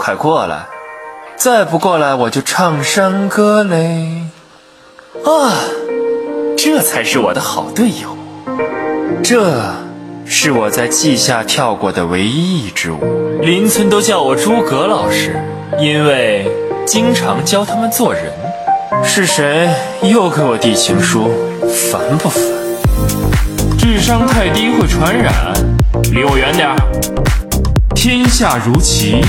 快过来！再不过来，我就唱山歌嘞！啊，这才是我的好队友，这是我在稷下跳过的唯一一支舞。邻村都叫我诸葛老师，因为经常教他们做人。是谁又给我递情书？烦不烦？智商太低会传染，离我远点儿！天下如棋，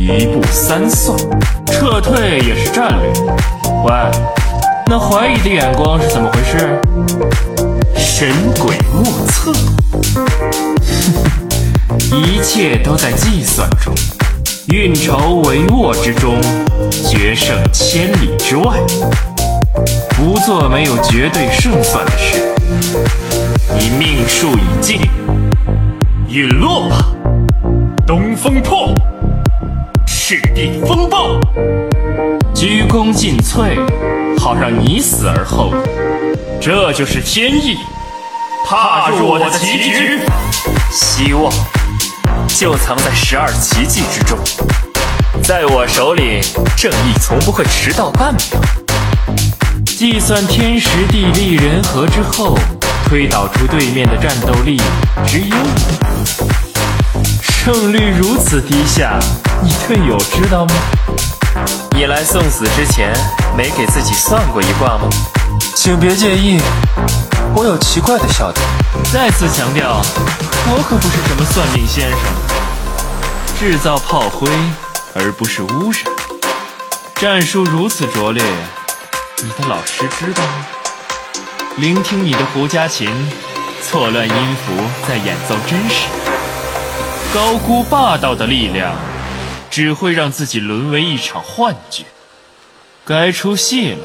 一步三算，撤退也是战略。喂，那怀疑的眼光是怎么回事？神鬼莫测，一切都在计算中。运筹帷幄之中，决胜千里之外。不做没有绝对胜算的事。你命数已尽，陨落吧！东风破，赤地风暴，鞠躬尽瘁，好让你死而后已。这就是天意，踏入我的棋局，希望。就藏在十二奇迹之中，在我手里，正义从不会迟到半秒。计算天时地利人和之后，推导出对面的战斗力只有五，胜率如此低下，你队友知道吗？你来送死之前，没给自己算过一卦吗？请别介意，我有奇怪的笑点。再次强调。我可不是什么算命先生，制造炮灰而不是污染。战术如此拙劣，你的老师知道吗？聆听你的胡家琴，错乱音符在演奏真实。高估霸道的力量，只会让自己沦为一场幻觉。该出戏了，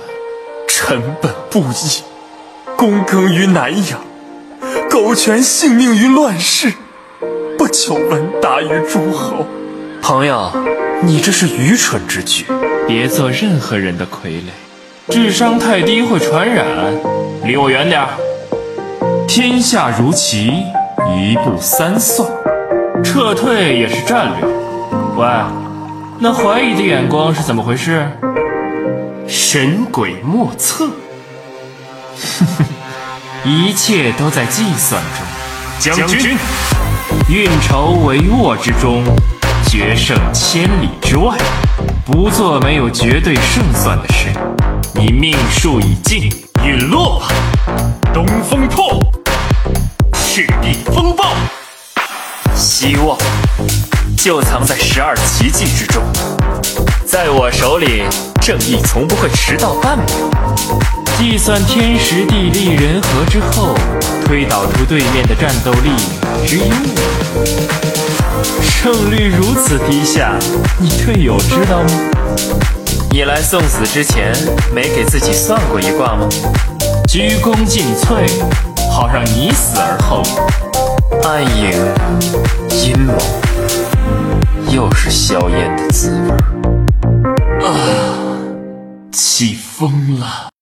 臣本布衣，躬耕于南阳。苟全性命于乱世，不求闻达于诸侯。朋友，你这是愚蠢之举，别做任何人的傀儡。智商太低会传染，离我远点儿。天下如棋，一步三算，撤退也是战略。喂，那怀疑的眼光是怎么回事？神鬼莫测。一切都在计算中，将军。运筹帷幄之中，决胜千里之外。不做没有绝对胜算的事。你命数已尽，陨落吧！东风破，赤地风暴。希望就藏在十二奇迹之中，在我手里，正义从不会迟到半秒。计算天时地利人和之后，推导出对面的战斗力只有五，胜率如此低下，你队友知道吗？你来送死之前，没给自己算过一卦吗？鞠躬尽瘁，好让你死而后已。暗影阴谋，是硝烟的滋味啊！起风了。